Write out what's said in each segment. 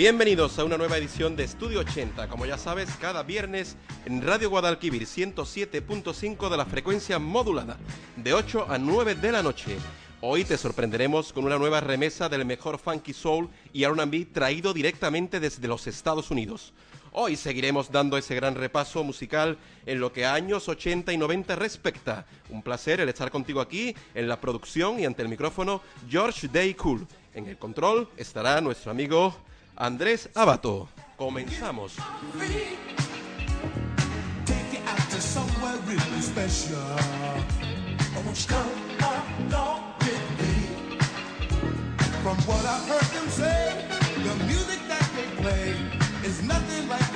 Bienvenidos a una nueva edición de Estudio 80, como ya sabes, cada viernes en Radio Guadalquivir 107.5 de la frecuencia modulada, de 8 a 9 de la noche. Hoy te sorprenderemos con una nueva remesa del mejor funky soul y R&B traído directamente desde los Estados Unidos. Hoy seguiremos dando ese gran repaso musical en lo que a años 80 y 90 respecta. Un placer el estar contigo aquí en la producción y ante el micrófono George Day Cool. En el control estará nuestro amigo Andrés Abato. Comenzamos. From what I've heard them say, the music that they play is nothing like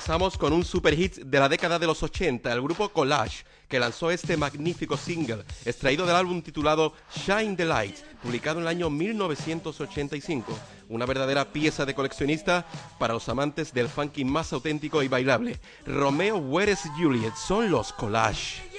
comenzamos con un super hit de la década de los 80, el grupo Collage, que lanzó este magnífico single, extraído del álbum titulado Shine the Light, publicado en el año 1985. Una verdadera pieza de coleccionista para los amantes del funky más auténtico y bailable. Romeo Where is Juliet son los Collage.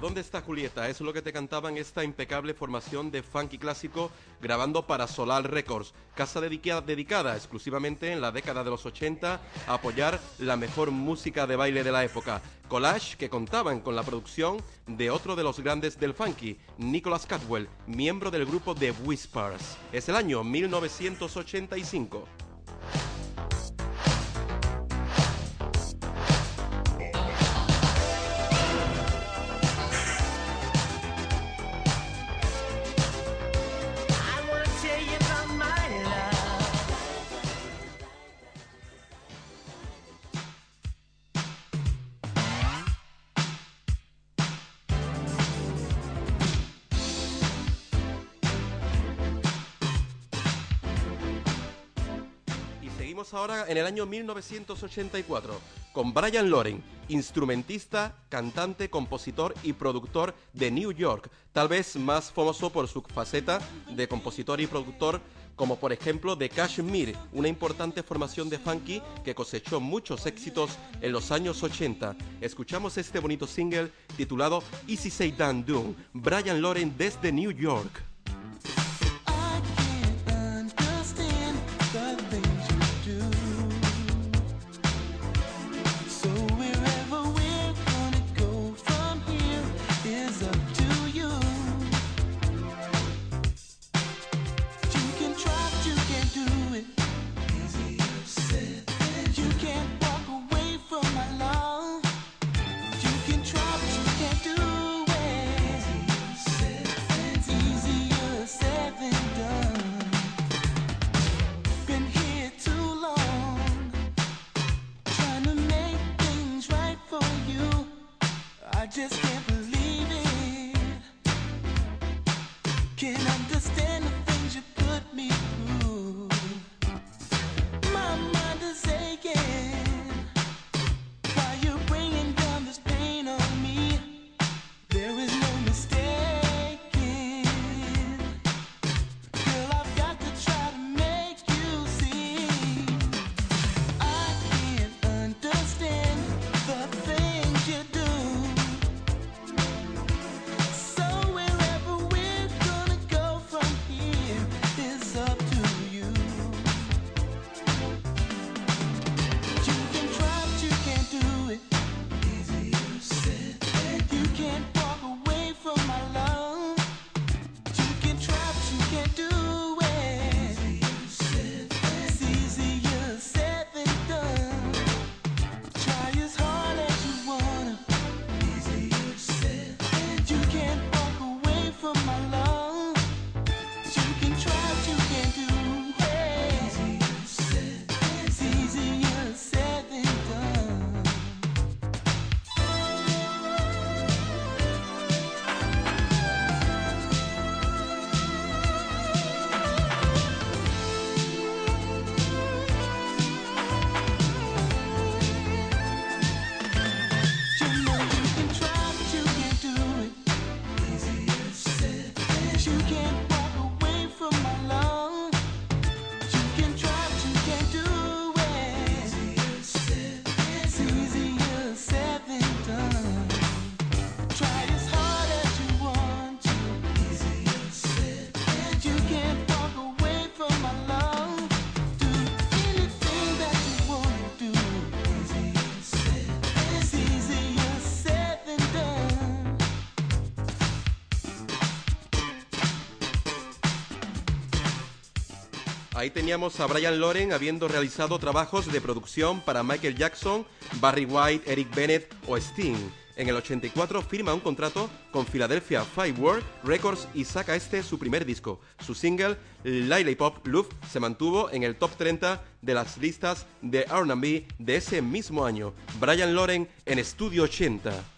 ¿Dónde está Julieta? Es lo que te cantaban esta impecable formación de funky clásico grabando para Solar Records, casa dedicada exclusivamente en la década de los 80 a apoyar la mejor música de baile de la época. Collage que contaban con la producción de otro de los grandes del funky, Nicholas Catwell, miembro del grupo The Whispers. Es el año 1985. Ahora en el año 1984 con Brian Loren, instrumentista, cantante, compositor y productor de New York, tal vez más famoso por su faceta de compositor y productor como por ejemplo de Kashmir, una importante formación de funky que cosechó muchos éxitos en los años 80. Escuchamos este bonito single titulado Easy Say Dan Doom, Brian Loren desde New York. Ahí teníamos a Brian Loren habiendo realizado trabajos de producción para Michael Jackson, Barry White, Eric Bennett o Sting. En el 84 firma un contrato con Philadelphia Firework Records y saca este su primer disco. Su single, Pop Love, se mantuvo en el top 30 de las listas de R&B de ese mismo año. Brian Loren en Estudio 80.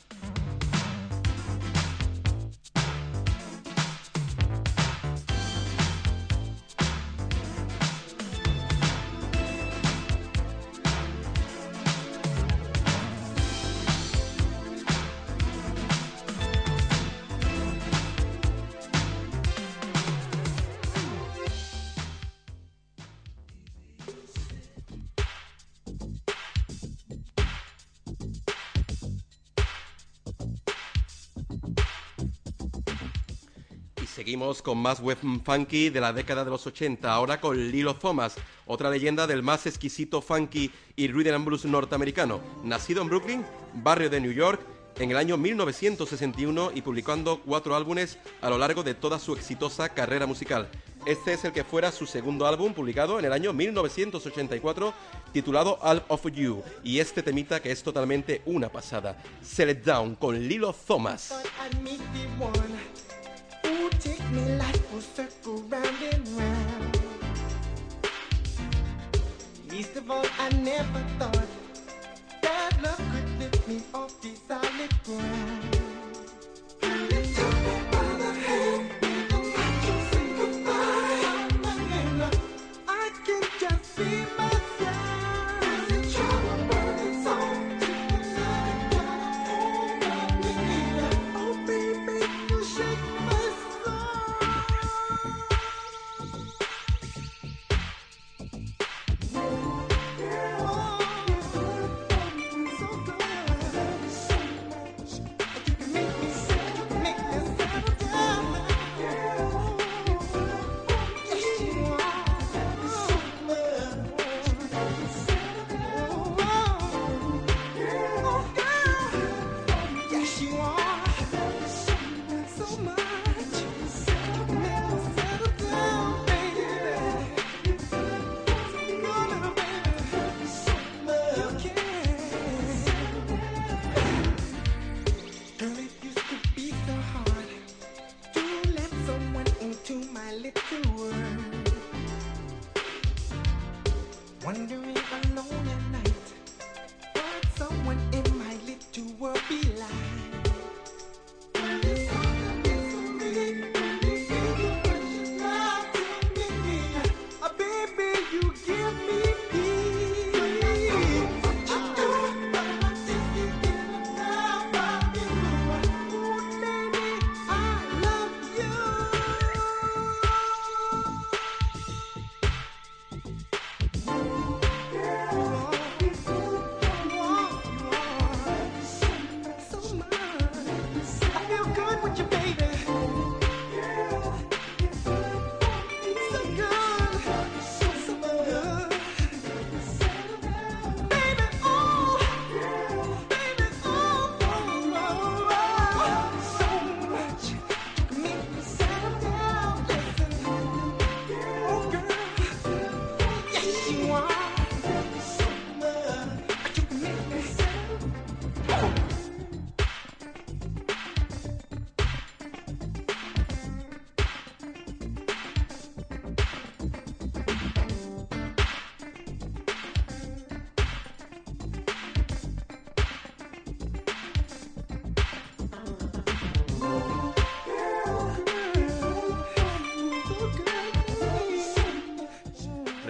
Con más web funky de la década de los 80, ahora con Lilo Thomas, otra leyenda del más exquisito funky y rhythm and blues norteamericano. Nacido en Brooklyn, barrio de New York, en el año 1961 y publicando cuatro álbumes a lo largo de toda su exitosa carrera musical. Este es el que fuera su segundo álbum publicado en el año 1984 titulado All of You y este temita que es totalmente una pasada. Sell It Down con Lilo Thomas. me, life will circle round and round. Least of all, I never thought that love could lift me off this solid ground.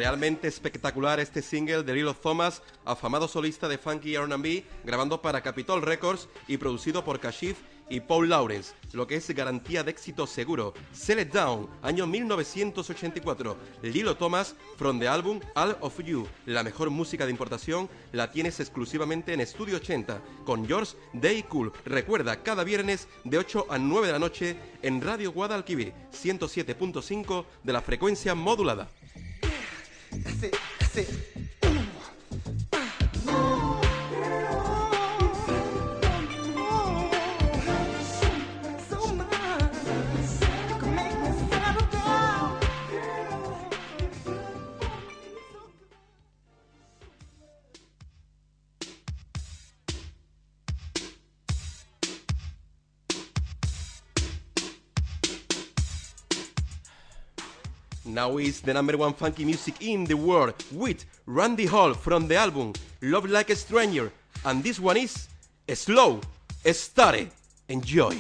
Realmente espectacular este single de Lilo Thomas, afamado solista de funky R&B, grabando para Capitol Records y producido por Kashif y Paul Lawrence, lo que es garantía de éxito seguro. Sell It Down, año 1984. Lilo Thomas, from the album All of You. La mejor música de importación la tienes exclusivamente en Estudio 80, con George Day Cool. Recuerda, cada viernes de 8 a 9 de la noche en Radio Guadalquivir, 107.5 de la frecuencia modulada. That's it. That's it. Now is the number one funky music in the world with Randy Hall from the album Love Like a Stranger. And this one is Slow, Stare, Enjoy.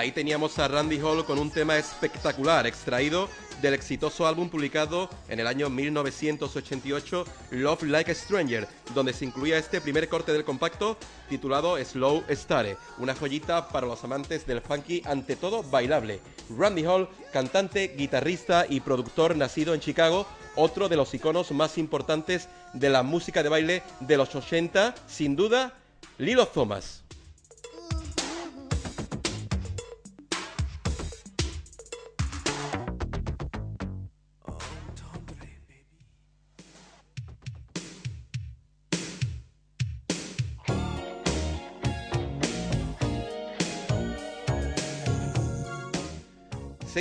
Ahí teníamos a Randy Hall con un tema espectacular, extraído del exitoso álbum publicado en el año 1988, Love Like a Stranger, donde se incluía este primer corte del compacto titulado Slow Stare, una joyita para los amantes del funky, ante todo bailable. Randy Hall, cantante, guitarrista y productor nacido en Chicago, otro de los iconos más importantes de la música de baile de los 80, sin duda, Lilo Thomas.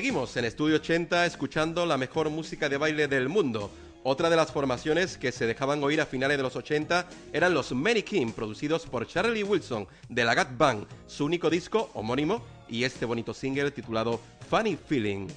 Seguimos en Estudio 80 escuchando la mejor música de baile del mundo. Otra de las formaciones que se dejaban oír a finales de los 80 eran los Many King, producidos por Charlie Wilson de la Gat Band, su único disco homónimo y este bonito single titulado Funny Feeling.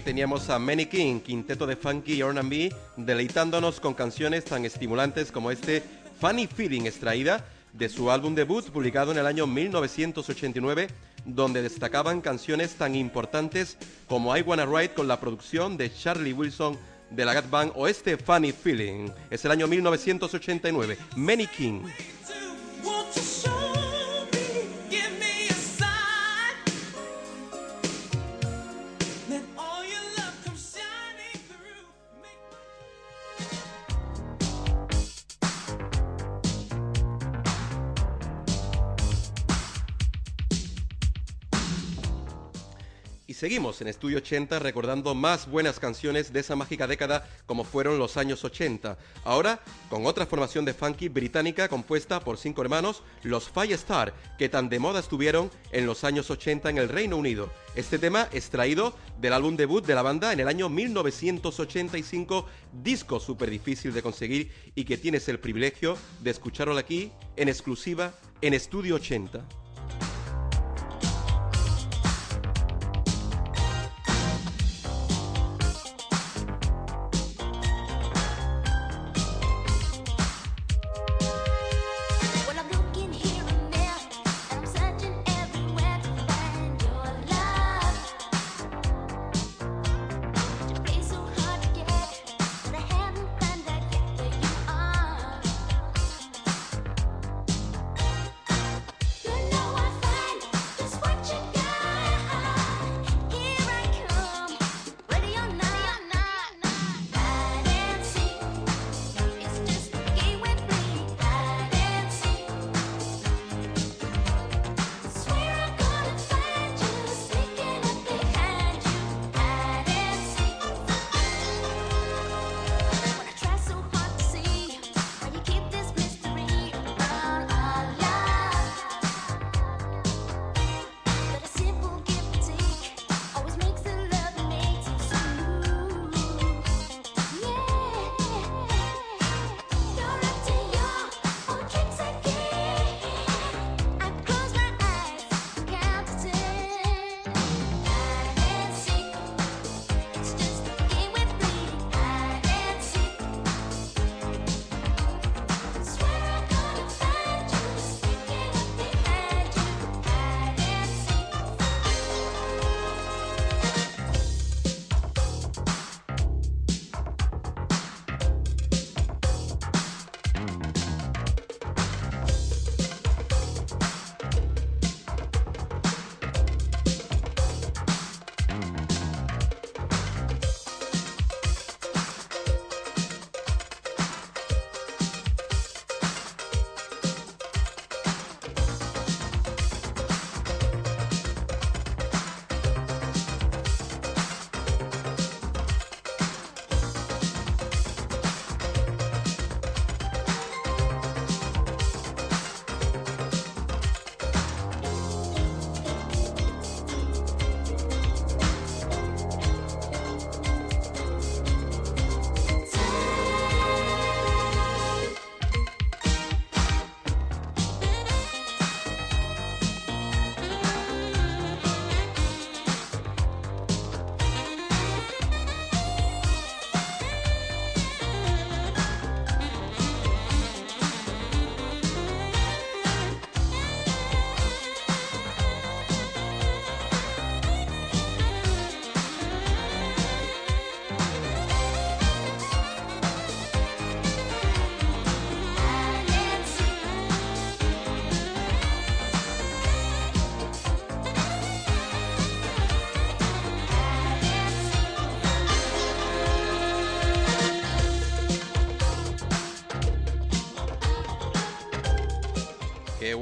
Teníamos a Manny King, quinteto de funky R&B, deleitándonos con canciones tan estimulantes como este Funny Feeling, extraída de su álbum debut publicado en el año 1989, donde destacaban canciones tan importantes como I Wanna Ride con la producción de Charlie Wilson de la Gat Band o este Funny Feeling. Es el año 1989, Manny King. Seguimos en Estudio 80 recordando más buenas canciones de esa mágica década como fueron los años 80. Ahora con otra formación de funky británica compuesta por cinco hermanos, los Firestar, que tan de moda estuvieron en los años 80 en el Reino Unido. Este tema extraído del álbum debut de la banda en el año 1985, disco súper difícil de conseguir y que tienes el privilegio de escucharlo aquí en exclusiva en Estudio 80.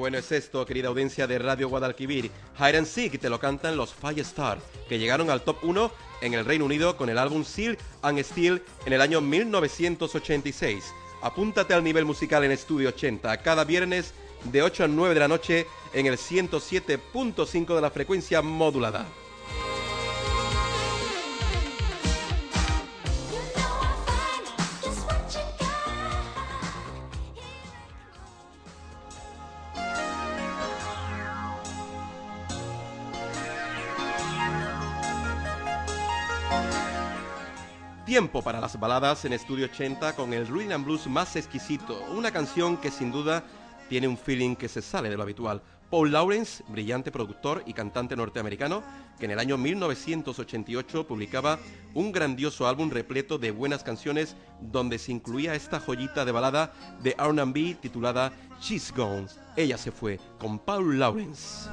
Bueno es esto, querida audiencia de Radio Guadalquivir. Hide and Seek te lo cantan los Firestar, que llegaron al top 1 en el Reino Unido con el álbum Seal and Steel en el año 1986. Apúntate al nivel musical en Estudio 80 cada viernes de 8 a 9 de la noche en el 107.5 de la frecuencia modulada. Tiempo para las baladas en Estudio 80 con el Ruin and Blues más exquisito, una canción que sin duda tiene un feeling que se sale de lo habitual. Paul Lawrence, brillante productor y cantante norteamericano, que en el año 1988 publicaba un grandioso álbum repleto de buenas canciones donde se incluía esta joyita de balada de R&B titulada She's Gone. Ella se fue con Paul Lawrence.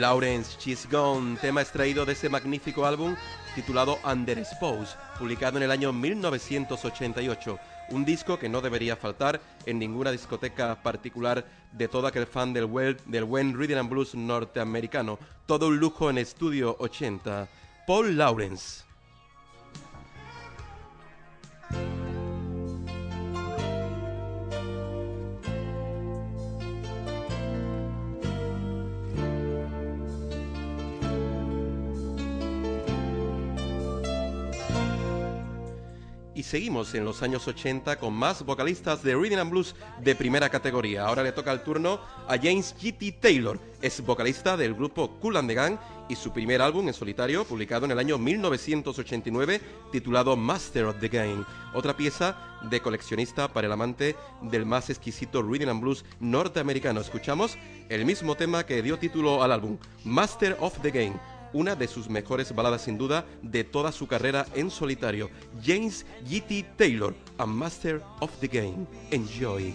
Lawrence She's Gone, tema extraído de ese magnífico álbum titulado Under Expose, publicado en el año 1988. Un disco que no debería faltar en ninguna discoteca particular de todo aquel fan del, del buen Rhythm and Blues norteamericano. Todo un lujo en estudio 80. Paul Lawrence. Seguimos en los años 80 con más vocalistas de Rhythm and Blues de primera categoría. Ahora le toca el turno a James G.T. Taylor. Es vocalista del grupo Cool and the Gang y su primer álbum en solitario, publicado en el año 1989, titulado Master of the Game. Otra pieza de coleccionista para el amante del más exquisito Rhythm and Blues norteamericano. Escuchamos el mismo tema que dio título al álbum, Master of the Game una de sus mejores baladas sin duda de toda su carrera en solitario, James G.T. Taylor, a Master of the Game. Enjoy.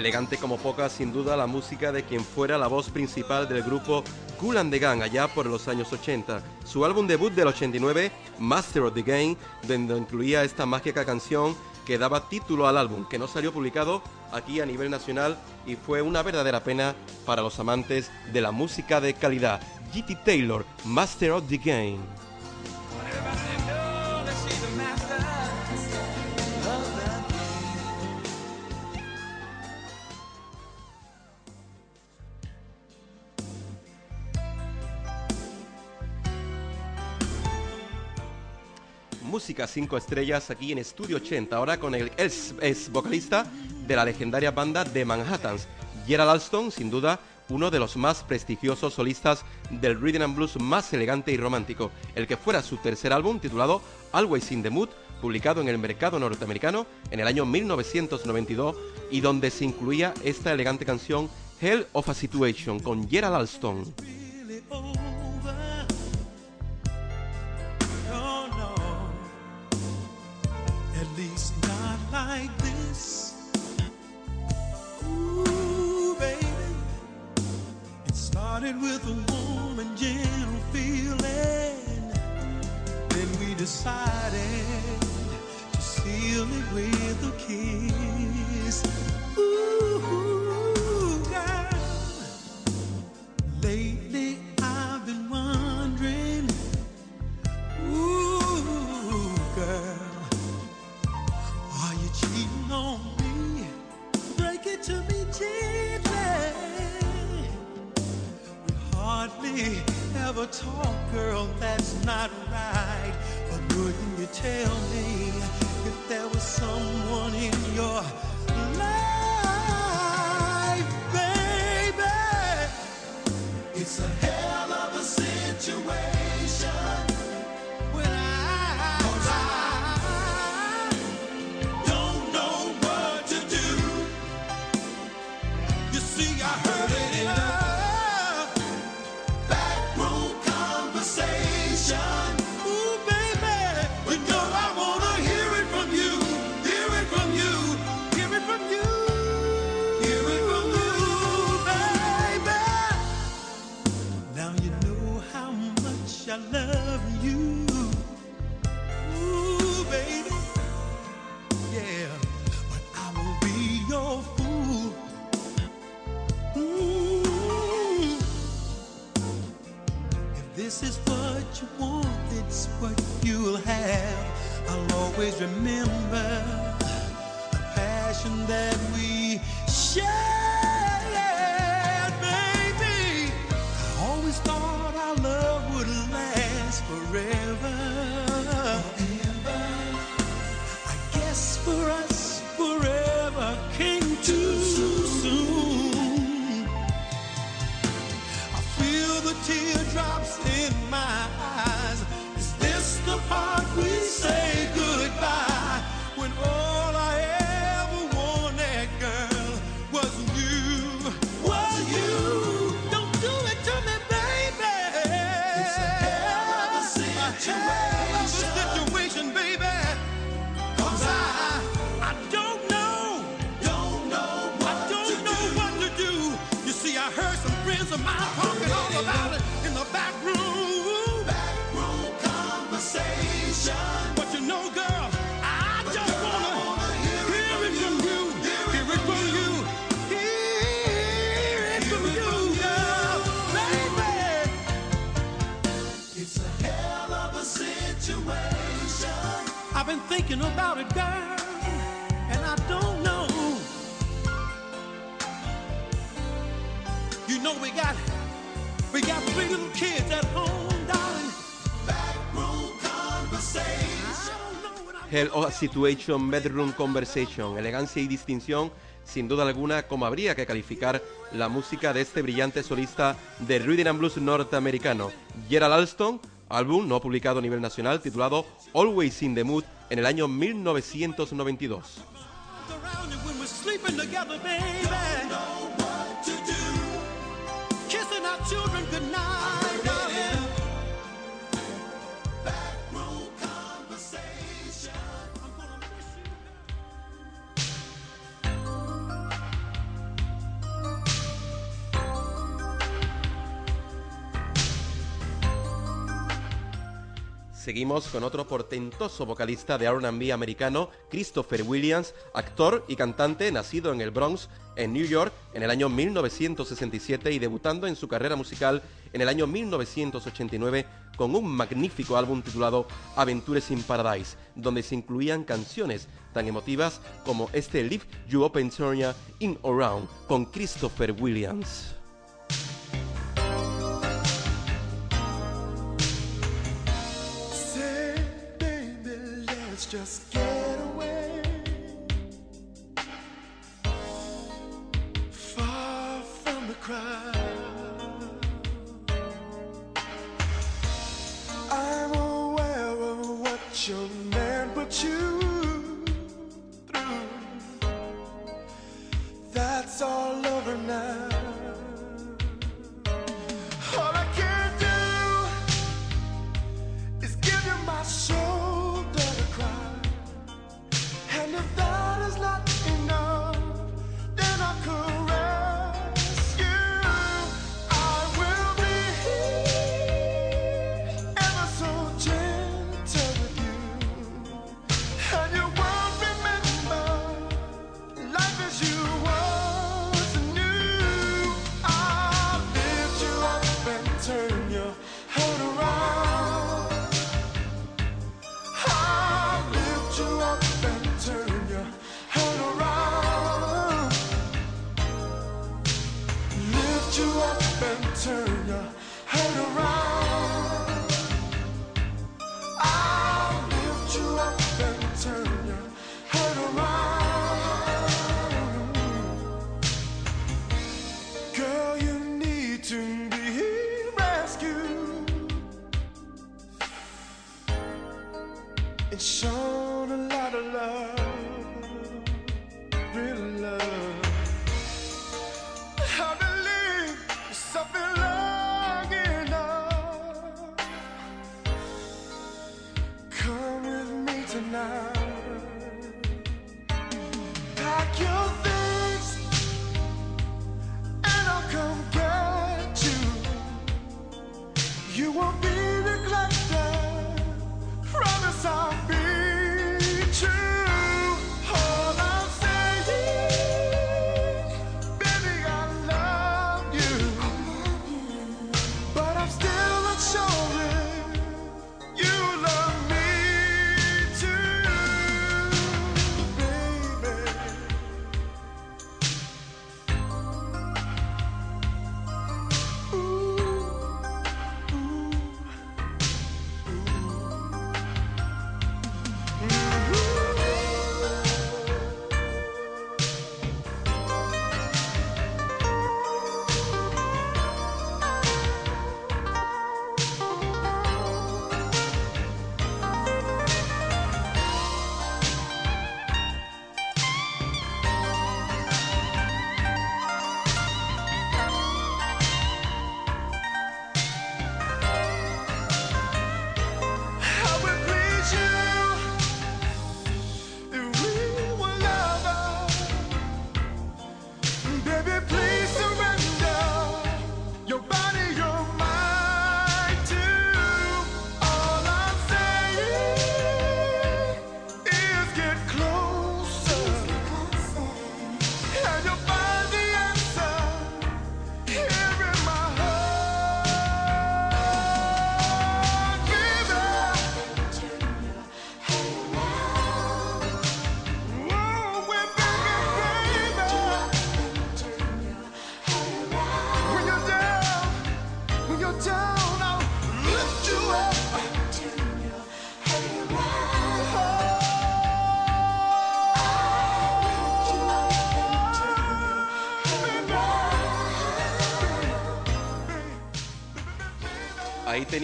Elegante como poca, sin duda, la música de quien fuera la voz principal del grupo Cool and the Gang allá por los años 80. Su álbum debut del 89, Master of the Game, donde incluía esta mágica canción que daba título al álbum, que no salió publicado aquí a nivel nacional y fue una verdadera pena para los amantes de la música de calidad. GT Taylor, Master of the Game. Música 5 estrellas aquí en Estudio 80, ahora con el ex, vocalista de la legendaria banda de Manhattans, Gerald Alston, sin duda uno de los más prestigiosos solistas del rhythm and blues más elegante y romántico, el que fuera su tercer álbum titulado Always in the Mood, publicado en el mercado norteamericano en el año 1992 y donde se incluía esta elegante canción Hell of a Situation con Gerald Alston. Like this. Ooh, baby. It started with a warm and gentle feeling. Then we decided to seal it with a kiss. Never talk, girl, that's not right. But wouldn't you tell me if there was someone in your life, baby? It's a this is what you want, it's what you'll have. I'll always remember the passion that we shared, baby. I always thought our love would last forever. I guess for us, forever came too soon. I feel the teardrops my Hell of a Situation, Bedroom Conversation, elegancia y distinción, sin duda alguna, como habría que calificar la música de este brillante solista de rhythm and blues norteamericano, Gerald Alston, álbum no publicado a nivel nacional titulado Always in the Mood en el año 1992. around you when Seguimos con otro portentoso vocalista de R&B americano, Christopher Williams, actor y cantante nacido en el Bronx, en New York, en el año 1967 y debutando en su carrera musical en el año 1989 con un magnífico álbum titulado Aventures in Paradise, donde se incluían canciones tan emotivas como este Live You Open Turnia In Around con Christopher Williams. Let's just get turn your head around.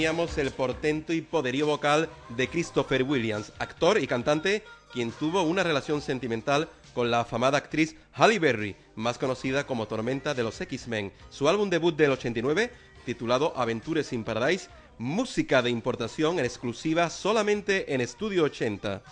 Teníamos el portento y poderío vocal de Christopher Williams, actor y cantante, quien tuvo una relación sentimental con la afamada actriz Halle Berry, más conocida como Tormenta de los X-Men. Su álbum debut del 89, titulado Aventuras in Paradise, música de importación exclusiva solamente en Estudio 80.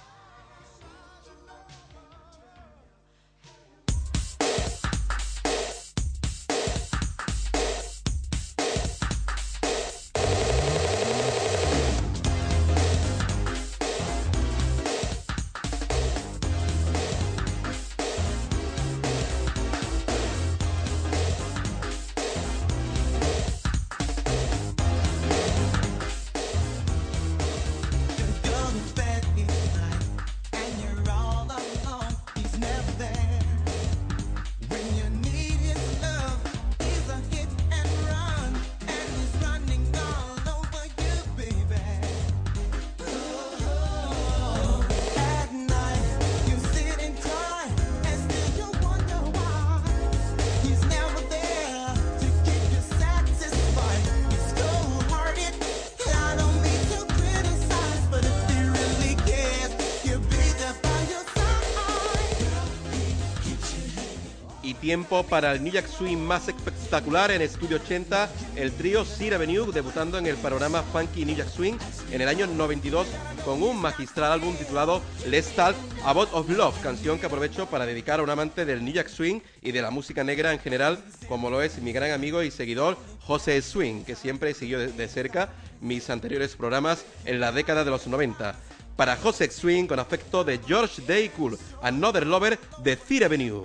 Tiempo para el New Jack Swing más espectacular en Estudio 80, el trío Sir Avenue, debutando en el panorama Funky New Jack Swing en el año 92 con un magistral álbum titulado Let's Talk About of Love, canción que aprovecho para dedicar a un amante del New Jack Swing y de la música negra en general, como lo es mi gran amigo y seguidor José Swing, que siempre siguió de, cerca mis anteriores programas en la década de los 90. Para José Swing, con afecto de George Daycool, Another Lover de Sir Avenue.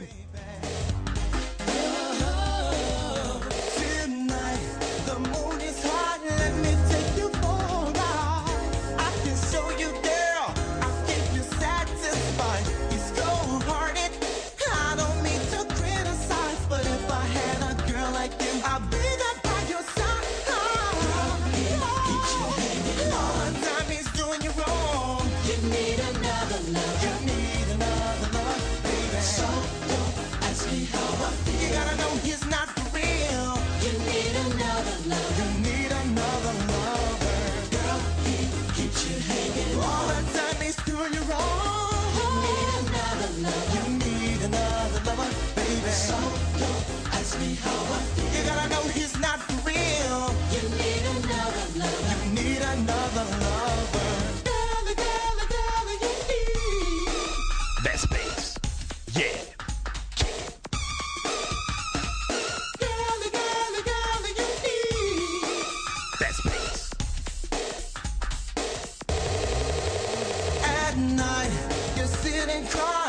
At night, you sit and cry,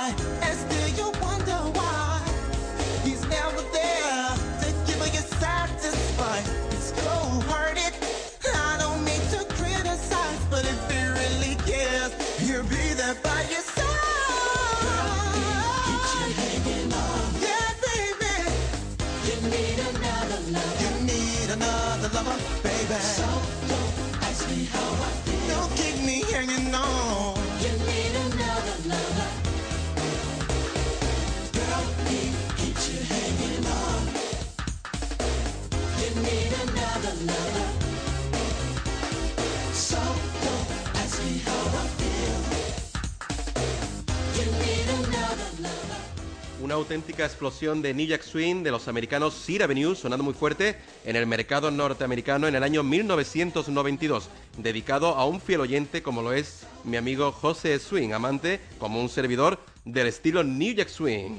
Una auténtica explosión de New Jack Swing de los americanos Sir Avenue sonando muy fuerte en el mercado norteamericano en el año 1992, dedicado a un fiel oyente como lo es mi amigo José Swing, amante como un servidor del estilo New Jack Swing.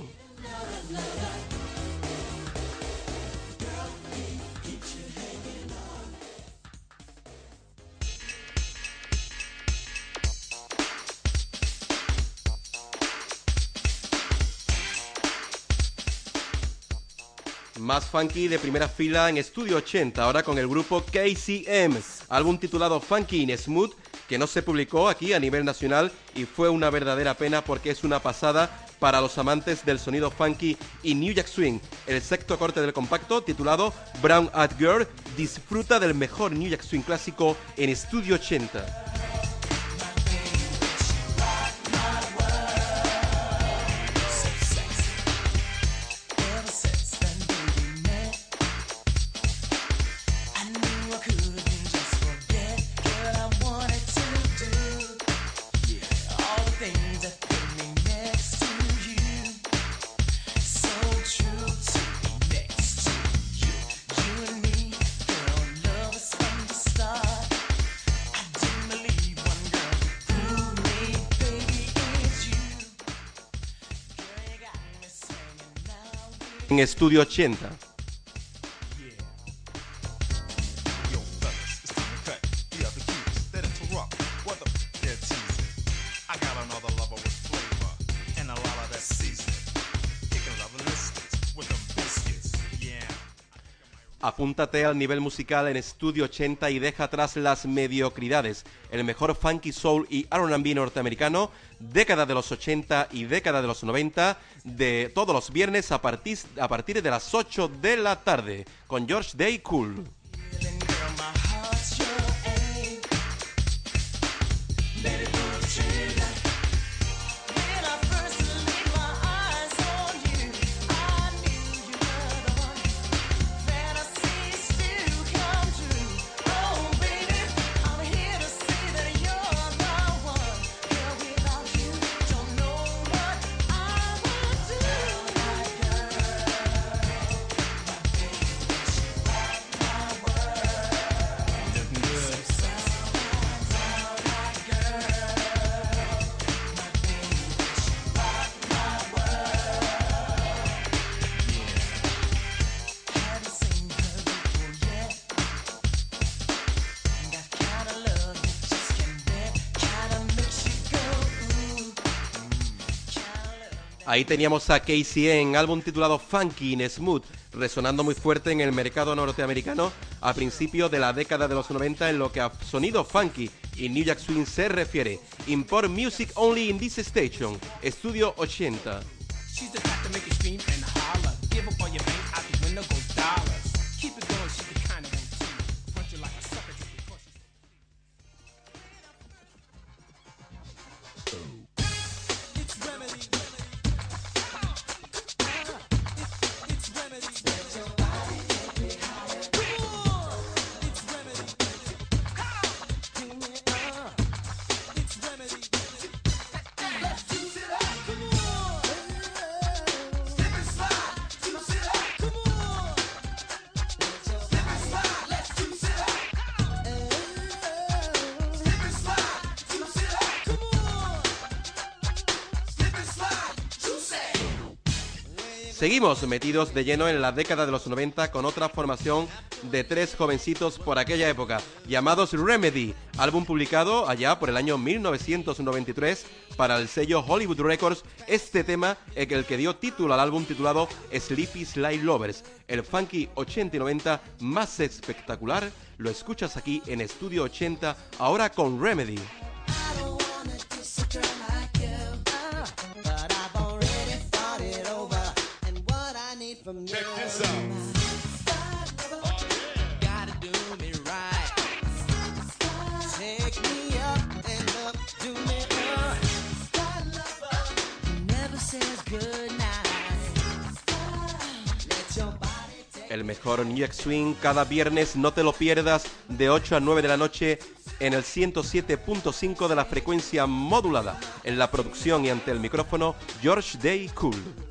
Más funky de primera fila en Estudio 80, ahora con el grupo KCM, álbum titulado Funky in Smooth, que no se publicó aquí a nivel nacional y fue una verdadera pena porque es una pasada para los amantes del sonido funky y New Jack Swing. El sexto corte del compacto, titulado Brown Eyed Girl, disfruta del mejor New Jack Swing clásico en Estudio 80. En Estudio 80. Apúntate al nivel musical en Estudio 80 y deja atrás las mediocridades. El mejor funky soul y R&B norteamericano, década de los 80 y década de los 90, de todos los viernes a partir, a partir de las 8 de la tarde, con George Day Cool. Ahí teníamos a en álbum titulado Funky in Smooth, resonando muy fuerte en el mercado norteamericano a principios de la década de los 90 en lo que a sonido funky y New Jack Swing se refiere. Import Music Only in this Station, Estudio 80. Metidos de lleno en la década de los 90 con otra formación de tres jovencitos por aquella época, llamados Remedy, álbum publicado allá por el año 1993 para el sello Hollywood Records. Este tema es el que dio título al álbum titulado Sleepy Slide Lovers, el funky 80 y 90 más espectacular. Lo escuchas aquí en Estudio 80, ahora con Remedy. Your body take. El mejor New York Swing cada viernes, no te lo pierdas, de 8 a 9 de la noche en el 107.5 de la frecuencia modulada. En la producción y ante el micrófono, George Day Cool.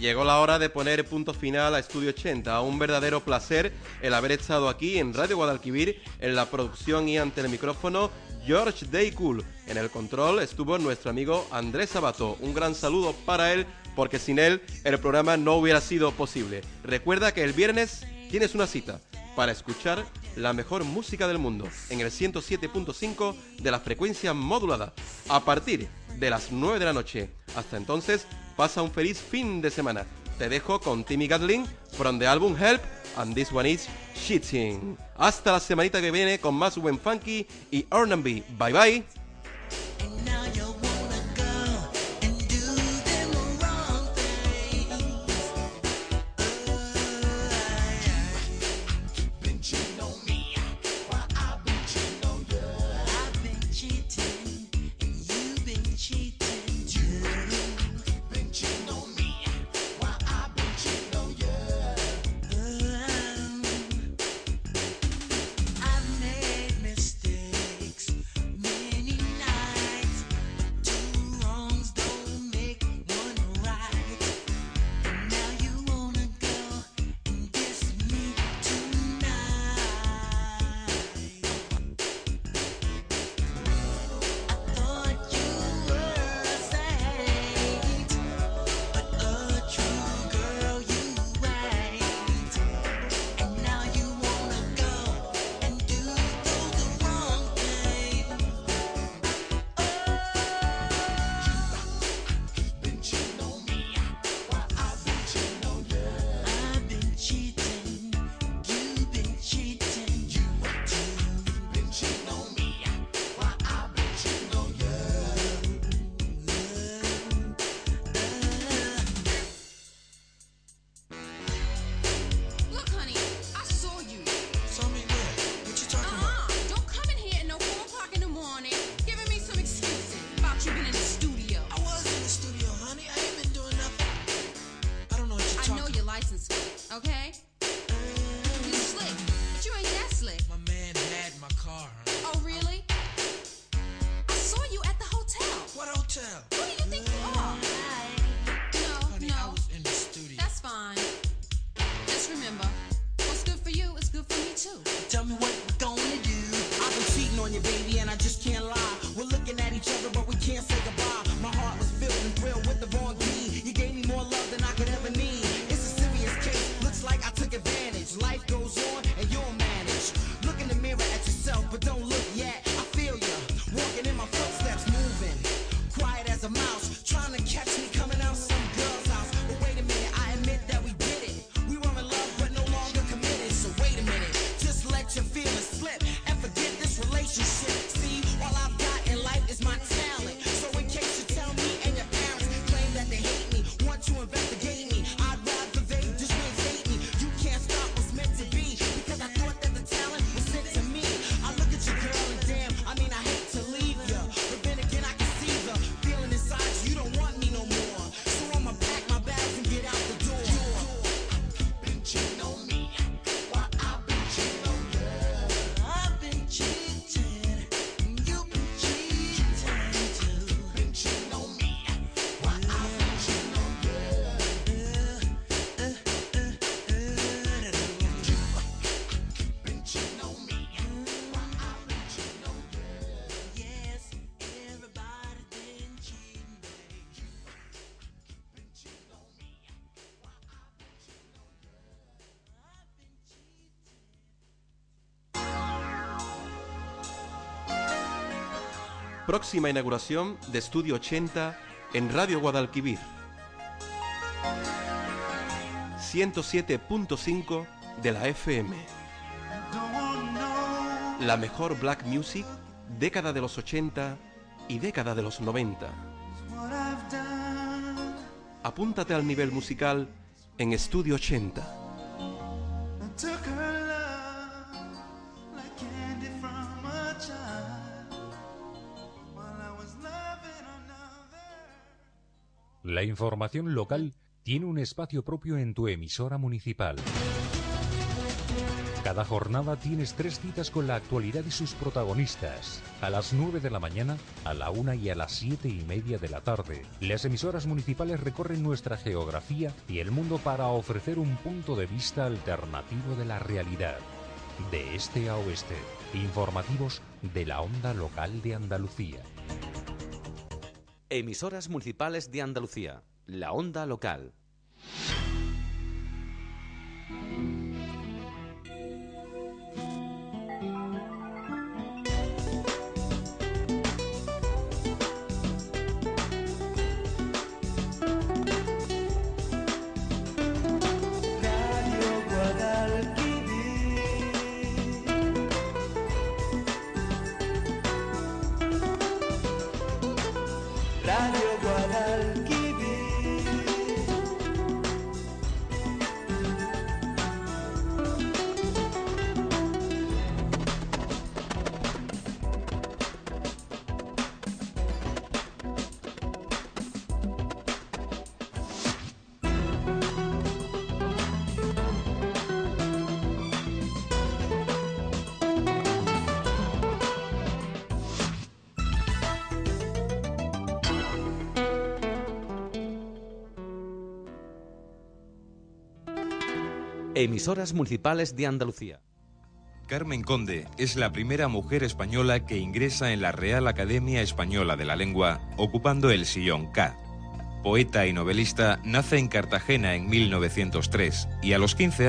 Llegó la hora de poner punto final a Estudio 80. Un verdadero placer el haber estado aquí en Radio Guadalquivir, en la producción y ante el micrófono, George Day Cool. En el control estuvo nuestro amigo Andrés Sabato. Un gran saludo para él, porque sin él el programa no hubiera sido posible. Recuerda que el viernes tienes una cita para escuchar la mejor música del mundo en el 107.5 de la frecuencia modulada a partir de las 9 de la noche. Hasta entonces, pasa un feliz fin de semana. Te dejo con Timmy Gatling from the album Help and this one is Shitting. Hasta la semanita que viene con más buen funky y R&B. Bye bye. I just can't lie. Próxima inauguración de Estudio 80 en Radio Guadalquivir. 107.5 de la FM. La mejor black music, década de los 80 y década de los 90. Apúntate al nivel musical en Estudio 80. La información local tiene un espacio propio en tu emisora municipal. Cada jornada tienes tres citas con la actualidad y sus protagonistas. A las 9 de la mañana, a la 1 y a las 7 y media de la tarde. Las emisoras municipales recorren nuestra geografía y el mundo para ofrecer un punto de vista alternativo de la realidad. De este a oeste, informativos de la onda local de Andalucía. Emisoras municipales de Andalucía. La onda local. Emisoras municipales de Andalucía. Carmen Conde es la primera mujer española que ingresa en la Real Academia Española de la Lengua, ocupando el sillón K. Poeta y novelista, nace en Cartagena en 1903 y a los 15 años